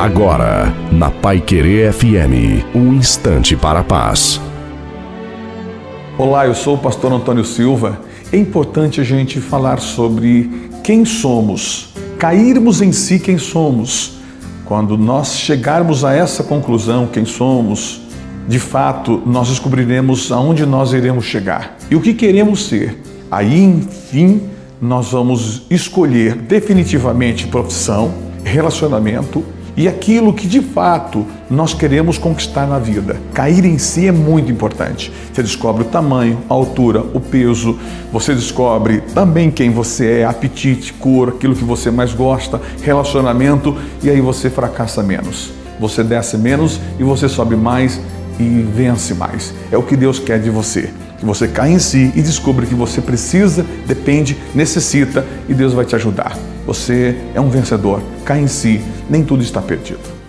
Agora, na Pai Querer FM, um instante para a paz. Olá, eu sou o pastor Antônio Silva. É importante a gente falar sobre quem somos, cairmos em si quem somos. Quando nós chegarmos a essa conclusão, quem somos, de fato, nós descobriremos aonde nós iremos chegar e o que queremos ser. Aí, enfim, nós vamos escolher definitivamente profissão, relacionamento e aquilo que de fato nós queremos conquistar na vida. Cair em si é muito importante. Você descobre o tamanho, a altura, o peso, você descobre também quem você é, apetite, cor, aquilo que você mais gosta, relacionamento, e aí você fracassa menos. Você desce menos e você sobe mais e vence mais. É o que Deus quer de você. Que você caia em si e descubra que você precisa, depende, necessita e Deus vai te ajudar. Você é um vencedor. Caia em si, nem tudo está perdido.